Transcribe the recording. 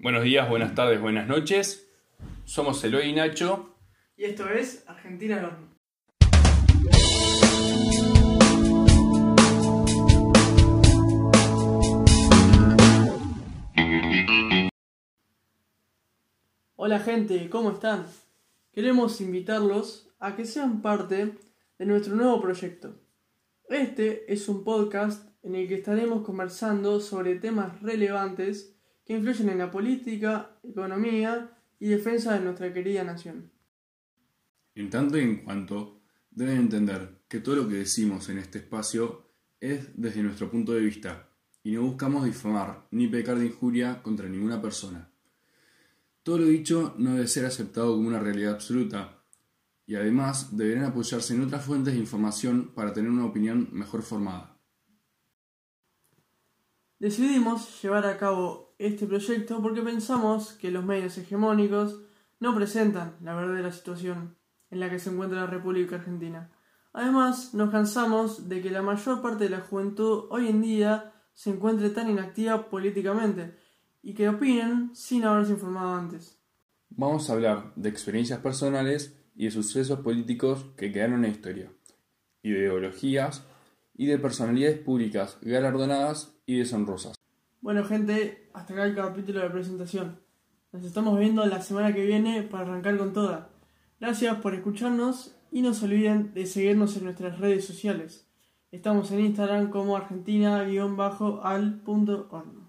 Buenos días, buenas tardes, buenas noches. Somos Eloy y Nacho. Y esto es Argentina al. Hola gente, ¿cómo están? Queremos invitarlos a que sean parte de nuestro nuevo proyecto. Este es un podcast en el que estaremos conversando sobre temas relevantes que influyen en la política, economía y defensa de nuestra querida nación. En tanto y en cuanto, deben entender que todo lo que decimos en este espacio es desde nuestro punto de vista y no buscamos difamar ni pecar de injuria contra ninguna persona. Todo lo dicho no debe ser aceptado como una realidad absoluta y además deberán apoyarse en otras fuentes de información para tener una opinión mejor formada. Decidimos llevar a cabo este proyecto porque pensamos que los medios hegemónicos no presentan la verdadera situación en la que se encuentra la República Argentina. Además, nos cansamos de que la mayor parte de la juventud hoy en día se encuentre tan inactiva políticamente y que opinen sin haberse informado antes. Vamos a hablar de experiencias personales y de sucesos políticos que quedaron en la historia, ideologías y de personalidades públicas galardonadas y deshonrosas. Bueno gente, hasta acá el capítulo de presentación. Nos estamos viendo la semana que viene para arrancar con toda. Gracias por escucharnos y no se olviden de seguirnos en nuestras redes sociales. Estamos en Instagram como argentina-al.horno.